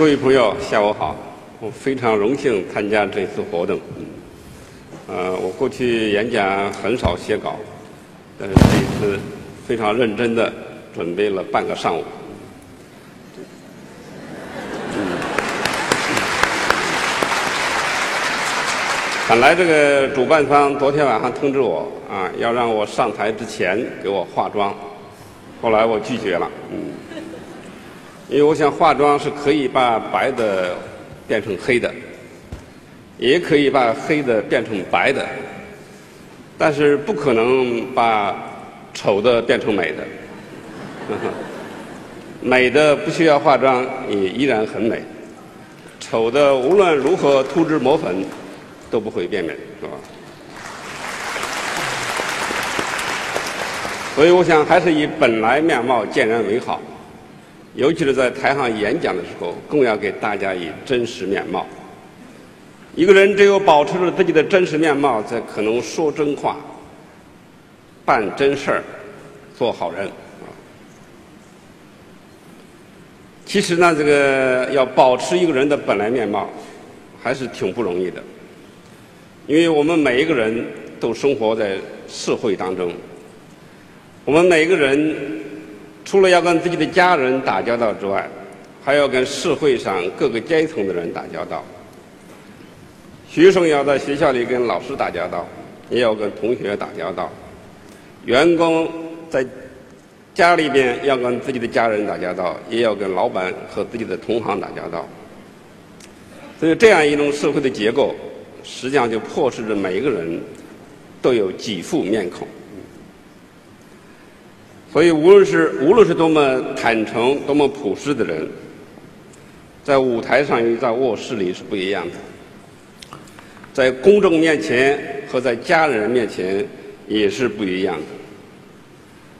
各位朋友，下午好！我非常荣幸参加这次活动。呃，我过去演讲很少写稿，但是这一次非常认真的准备了半个上午。本来这个主办方昨天晚上通知我啊，要让我上台之前给我化妆，后来我拒绝了，嗯，因为我想化妆是可以把白的变成黑的，也可以把黑的变成白的，但是不可能把丑的变成美的，美的不需要化妆也依然很美，丑的无论如何涂脂抹粉。都不会变美，是吧？所以我想还是以本来面貌见人为好，尤其是在台上演讲的时候，更要给大家以真实面貌。一个人只有保持着自己的真实面貌，才可能说真话、办真事儿、做好人。其实呢，这个要保持一个人的本来面貌，还是挺不容易的。因为我们每一个人都生活在社会当中，我们每一个人除了要跟自己的家人打交道之外，还要跟社会上各个阶层的人打交道。学生要在学校里跟老师打交道，也要跟同学打交道；员工在家里边要跟自己的家人打交道，也要跟老板和自己的同行打交道。所以，这样一种社会的结构。实际上就迫使着每一个人都有几副面孔，所以无论是无论是多么坦诚、多么朴实的人，在舞台上与在卧室里是不一样的，在公众面前和在家人面前也是不一样的。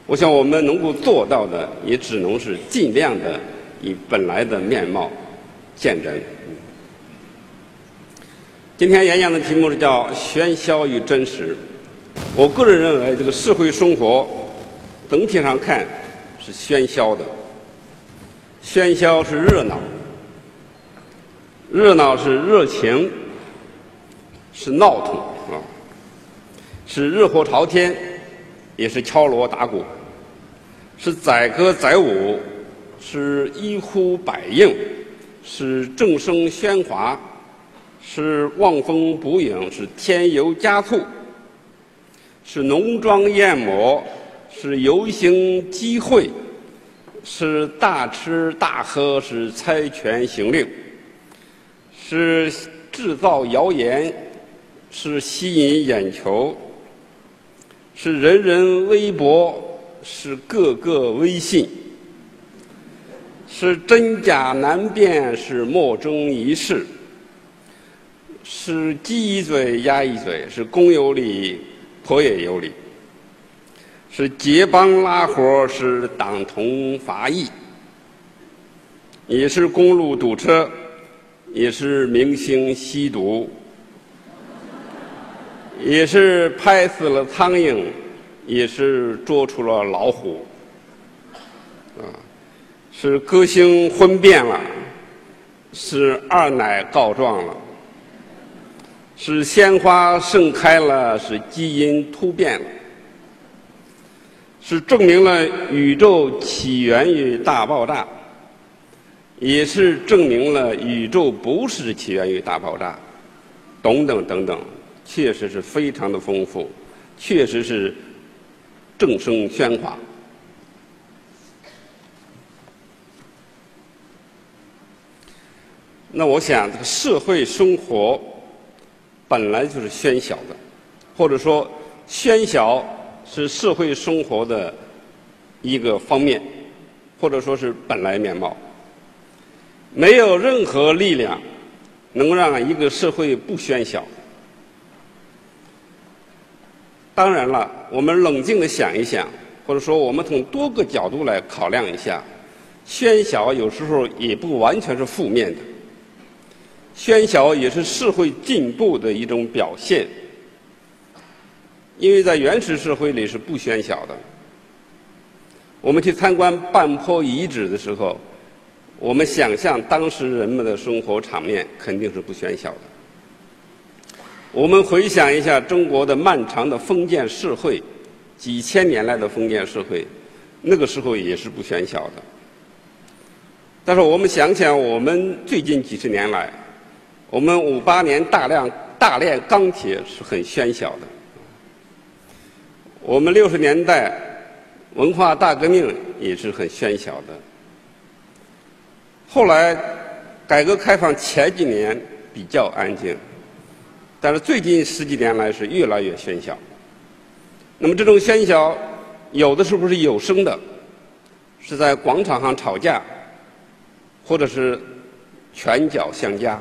我想我们能够做到的，也只能是尽量的以本来的面貌见人。今天演讲的题目是叫“喧嚣与真实”。我个人认为，这个社会生活整体上看是喧嚣的。喧嚣是热闹，热闹是热情，是闹腾啊，是热火朝天，也是敲锣打鼓，是载歌载舞，是一呼百应，是众声喧哗。是望风捕影，是添油加醋，是浓妆艳抹，是游行集会，是大吃大喝，是猜拳行令，是制造谣言，是吸引眼球，是人人微博，是个个微信，是真假难辨，是莫衷一是。是鸡一嘴鸭一嘴，是公有理，婆也有理；是结帮拉伙，是党同伐异；也是公路堵车，也是明星吸毒；也是拍死了苍蝇，也是捉出了老虎；啊，是歌星婚变了，是二奶告状了。是鲜花盛开了，是基因突变了，是证明了宇宙起源于大爆炸，也是证明了宇宙不是起源于大爆炸，等等等等，确实是非常的丰富，确实是众声喧哗。那我想，这个社会生活。本来就是喧嚣的，或者说喧嚣是社会生活的一个方面，或者说是本来面貌。没有任何力量能让一个社会不喧嚣。当然了，我们冷静的想一想，或者说我们从多个角度来考量一下，喧嚣有时候也不完全是负面的。喧嚣也是社会进步的一种表现，因为在原始社会里是不喧嚣的。我们去参观半坡遗址的时候，我们想象当时人们的生活场面肯定是不喧嚣的。我们回想一下中国的漫长的封建社会，几千年来的封建社会，那个时候也是不喧嚣的。但是我们想想，我们最近几十年来，我们五八年大量大炼钢铁是很喧嚣的。我们六十年代文化大革命也是很喧嚣的。后来改革开放前几年比较安静。但是最近十几年来是越来越喧嚣。那么这种喧嚣，有的时候是有声的，是在广场上吵架，或者是拳脚相加；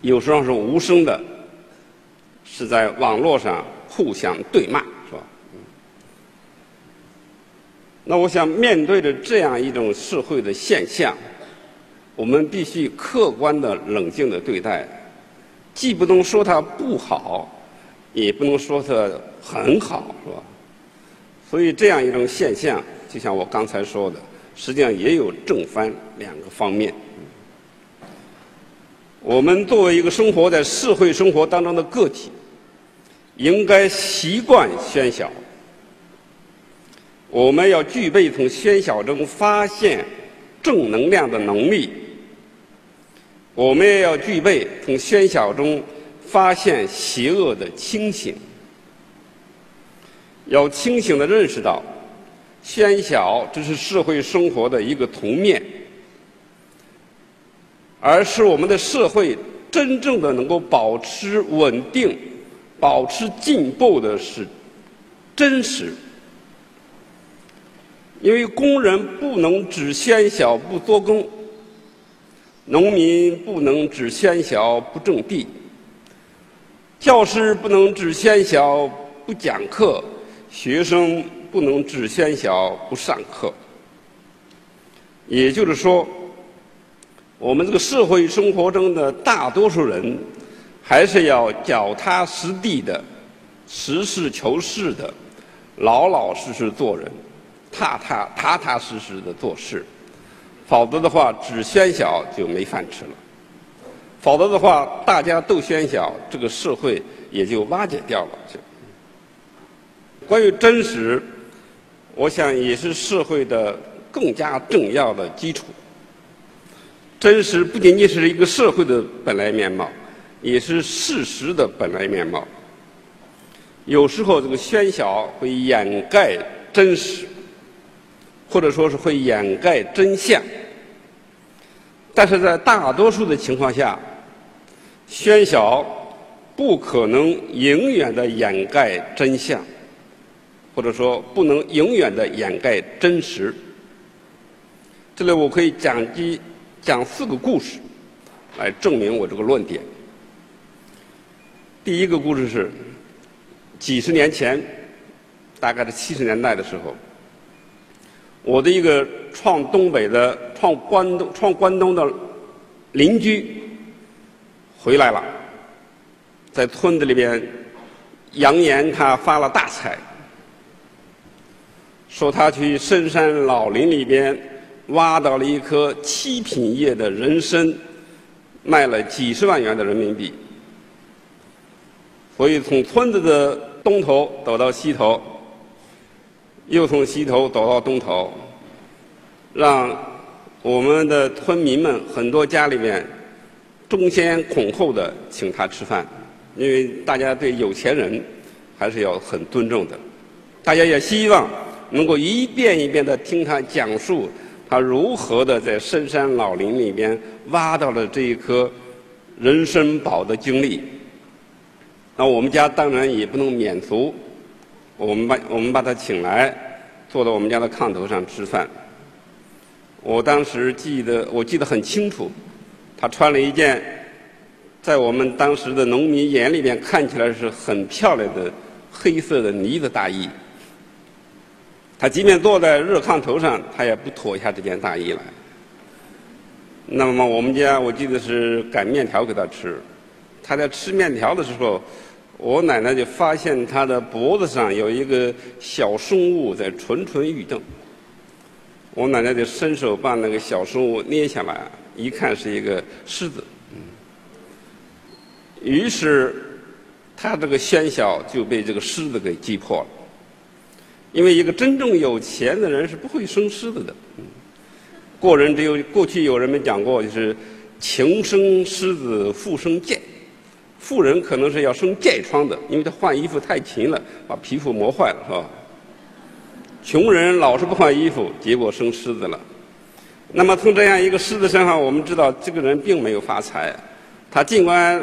有时候是无声的，是在网络上互相对骂，是吧？那我想面对着这样一种社会的现象，我们必须客观的、冷静的对待。既不能说它不好，也不能说它很好，是吧？所以这样一种现象，就像我刚才说的，实际上也有正反两个方面。我们作为一个生活在社会生活当中的个体，应该习惯喧嚣。我们要具备从喧嚣中发现正能量的能力。我们也要具备从喧嚣中发现邪恶的清醒，要清醒的认识到，喧嚣这是社会生活的一个图面，而是我们的社会真正的能够保持稳定、保持进步的是真实。因为工人不能只喧嚣不做工。农民不能只喧嚣不种地，教师不能只喧嚣不讲课，学生不能只喧嚣不上课。也就是说，我们这个社会生活中的大多数人，还是要脚踏实地的、实事求是的、老老实实做人，踏踏踏踏实实的做事。否则的话，只喧嚣就没饭吃了；否则的话，大家都喧嚣，这个社会也就瓦解掉了。就关于真实，我想也是社会的更加重要的基础。真实不仅仅是一个社会的本来面貌，也是事实的本来面貌。有时候，这个喧嚣会掩盖真实，或者说是会掩盖真相。但是在大多数的情况下，喧嚣不可能永远的掩盖真相，或者说不能永远的掩盖真实。这里我可以讲几讲四个故事，来证明我这个论点。第一个故事是几十年前，大概在七十年代的时候。我的一个创东北的、创关东、创关东的邻居回来了，在村子里边扬言他发了大财，说他去深山老林里边挖到了一颗七品叶的人参，卖了几十万元的人民币，所以从村子的东头走到西头。又从西头走到东头，让我们的村民们很多家里面争先恐后的请他吃饭，因为大家对有钱人还是要很尊重的。大家也希望能够一遍一遍的听他讲述他如何的在深山老林里边挖到了这一颗人参宝的经历。那我们家当然也不能免俗。我们把我们把他请来，坐到我们家的炕头上吃饭。我当时记得，我记得很清楚，他穿了一件在我们当时的农民眼里边看起来是很漂亮的黑色的呢子大衣。他即便坐在热炕头上，他也不脱下这件大衣来。那么我们家我记得是擀面条给他吃，他在吃面条的时候。我奶奶就发现他的脖子上有一个小生物在蠢蠢欲动，我奶奶就伸手把那个小生物捏下来，一看是一个狮子。于是，他这个喧嚣就被这个狮子给击破了。因为一个真正有钱的人是不会生狮子的。过人只有过去有人们讲过，就是穷生狮子，富生贱。富人可能是要生疥疮的，因为他换衣服太勤了，把皮肤磨坏了，是吧？穷人老是不换衣服，结果生虱子了。那么从这样一个狮子身上，我们知道这个人并没有发财。他尽管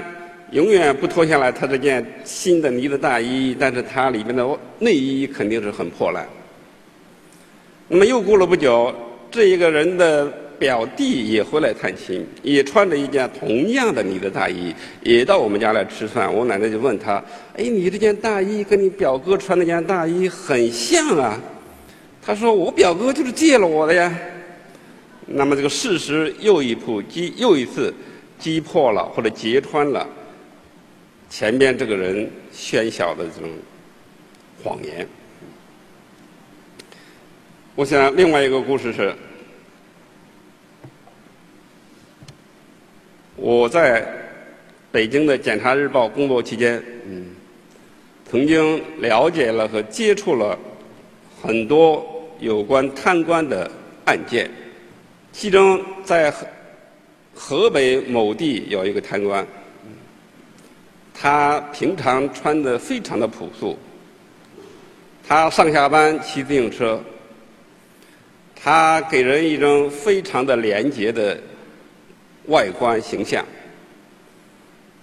永远不脱下来他这件新的呢子大衣，但是他里面的内衣肯定是很破烂。那么又过了不久，这一个人的表弟也回来探亲，也穿着一件同样的呢子大衣，也到我们家来吃饭。我奶奶就问他：“哎，你这件大衣跟你表哥穿那件大衣很像啊？”他说：“我表哥就是借了我的呀。”那么这个事实又一步击又一次击破了或者揭穿了。前边这个人喧嚣的这种谎言，我想另外一个故事是，我在北京的《检察日报》工作期间，嗯，曾经了解了和接触了很多有关贪官的案件，其中在河河北某地有一个贪官。他平常穿的非常的朴素，他上下班骑自行车，他给人一种非常的廉洁的外观形象。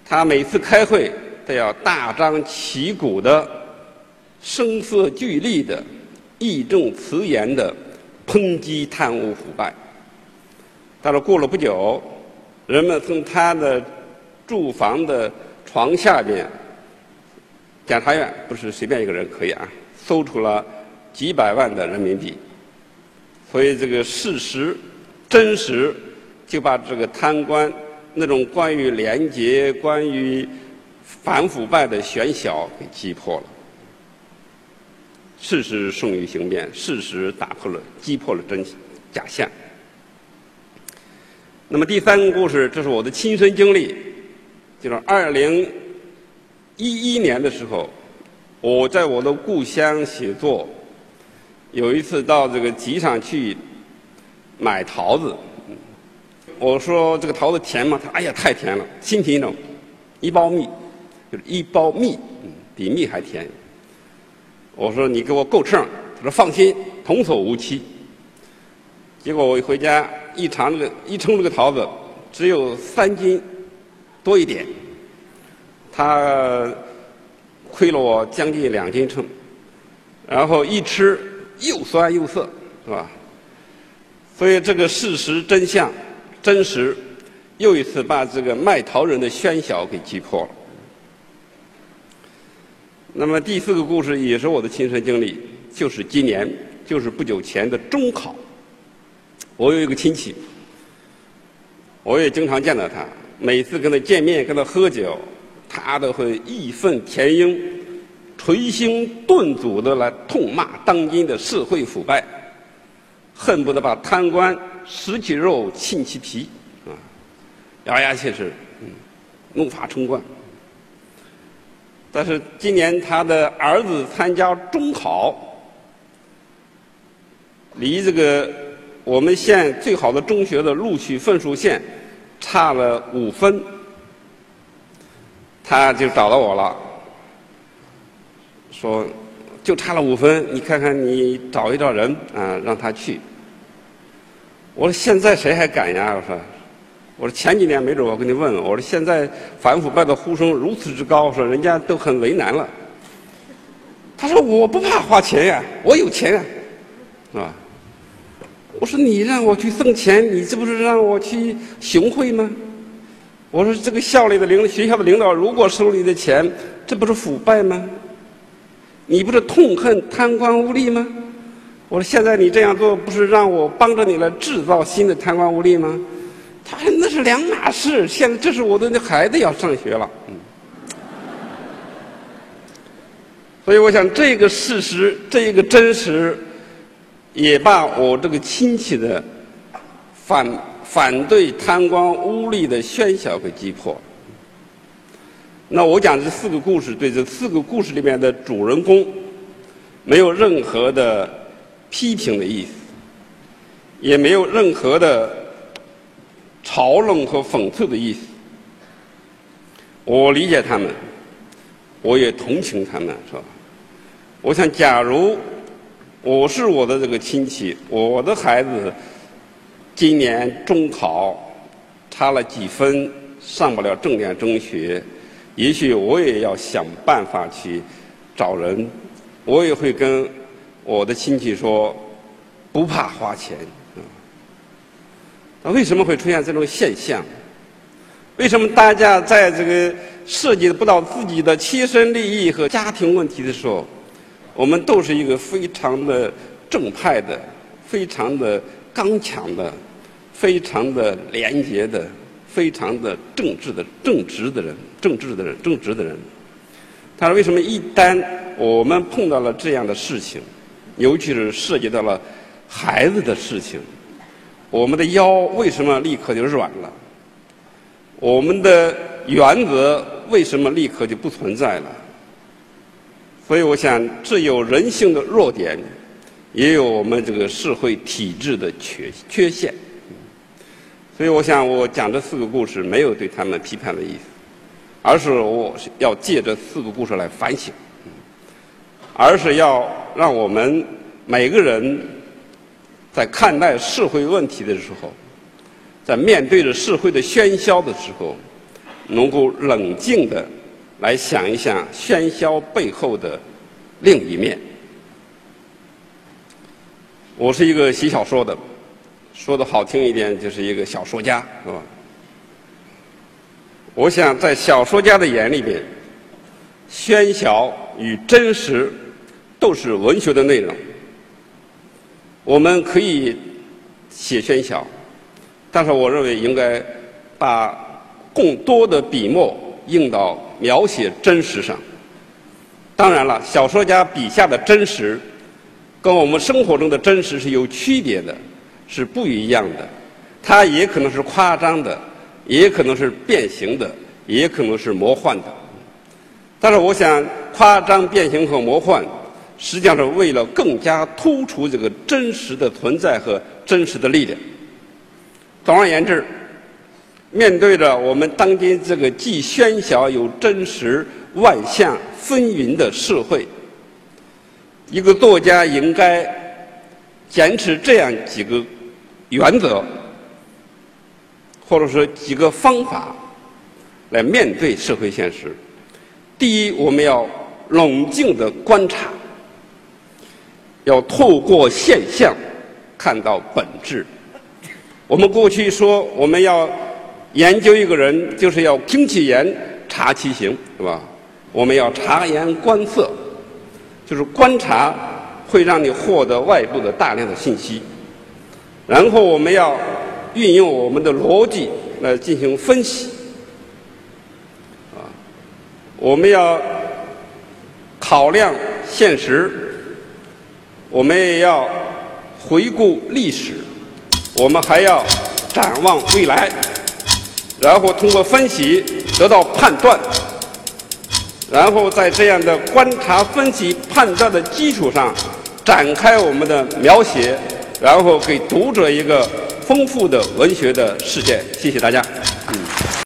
他每次开会都要大张旗鼓的、声色俱厉的、义正辞严的抨击贪污腐败。但是过了不久，人们从他的住房的床下边，检察院不是随便一个人可以啊，搜出了几百万的人民币，所以这个事实真实就把这个贪官那种关于廉洁、关于反腐败的喧嚣给击破了。事实胜于雄辩，事实打破了、击破了真假象。那么第三个故事，这是我的亲身经历。就是二零一一年的时候，我在我的故乡写作，有一次到这个集上去买桃子，我说这个桃子甜吗？他哎呀太甜了，新品种，一包蜜，就是一包蜜，嗯比蜜还甜。我说你给我够称，他说放心，童叟无欺。结果我一回家一尝这个一称这个桃子，只有三斤。多一点，他亏了我将近两斤秤，然后一吃又酸又涩，是吧？所以这个事实真相真实，又一次把这个卖桃人的喧嚣给击破了。那么第四个故事也是我的亲身经历，就是今年，就是不久前的中考。我有一个亲戚，我也经常见到他。每次跟他见面、跟他喝酒，他都会义愤填膺、捶胸顿足的来痛骂当今的社会腐败，恨不得把贪官食其肉、沁其皮，啊，咬牙切齿，嗯，怒发冲冠。但是今年他的儿子参加中考，离这个我们县最好的中学的录取分数线。差了五分，他就找到我了，说就差了五分，你看看你找一找人啊，让他去。我说现在谁还敢呀？我说，我说前几年没准我跟你问问。我说现在反腐败的呼声如此之高，说人家都很为难了。他说我不怕花钱呀，我有钱呀，是吧？我说你让我去送钱，你这不是让我去行贿吗？我说这个校里的领学校的领导如果收你的钱，这不是腐败吗？你不是痛恨贪官污吏吗？我说现在你这样做，不是让我帮着你来制造新的贪官污吏吗？他说那是两码事。现在这是我的孩子要上学了，嗯。所以我想这个事实，这个真实。也把我这个亲戚的反反对贪官污吏的喧嚣给击破。那我讲这四个故事，对这四个故事里面的主人公，没有任何的批评的意思，也没有任何的嘲弄和讽刺的意思。我理解他们，我也同情他们，是吧？我想，假如我是我的这个亲戚，我的孩子今年中考差了几分，上不了重点中学。也许我也要想办法去找人，我也会跟我的亲戚说，不怕花钱啊。那为什么会出现这种现象？为什么大家在这个涉及不到自己的切身利益和家庭问题的时候，我们都是一个非常的正派的、非常的刚强的、非常的廉洁的？非常的正直的正直的人，正直的人，正直的人。他说：“为什么一旦我们碰到了这样的事情，尤其是涉及到了孩子的事情，我们的腰为什么立刻就软了？我们的原则为什么立刻就不存在了？所以，我想，这有人性的弱点，也有我们这个社会体制的缺缺陷。”所以，我想我讲这四个故事，没有对他们批判的意思，而是我要借这四个故事来反省，而是要让我们每个人在看待社会问题的时候，在面对着社会的喧嚣的时候，能够冷静的来想一想喧嚣背后的另一面。我是一个写小说的。说的好听一点，就是一个小说家，是吧？我想在小说家的眼里边，喧嚣与真实都是文学的内容。我们可以写喧嚣，但是我认为应该把更多的笔墨用到描写真实上。当然了，小说家笔下的真实，跟我们生活中的真实是有区别的。是不一样的，它也可能是夸张的，也可能是变形的，也可能是魔幻的。但是，我想夸张、变形和魔幻，实际上是为了更加突出这个真实的存在和真实的力量。总而言之，面对着我们当今这个既喧嚣又真实、万象纷纭的社会，一个作家应该坚持这样几个。原则，或者说几个方法来面对社会现实。第一，我们要冷静的观察，要透过现象看到本质。我们过去说，我们要研究一个人，就是要听其言，察其行，是吧？我们要察言观色，就是观察会让你获得外部的大量的信息。然后我们要运用我们的逻辑来进行分析，啊，我们要考量现实，我们也要回顾历史，我们还要展望未来，然后通过分析得到判断，然后在这样的观察、分析、判断的基础上展开我们的描写。然后给读者一个丰富的文学的世界。谢谢大家。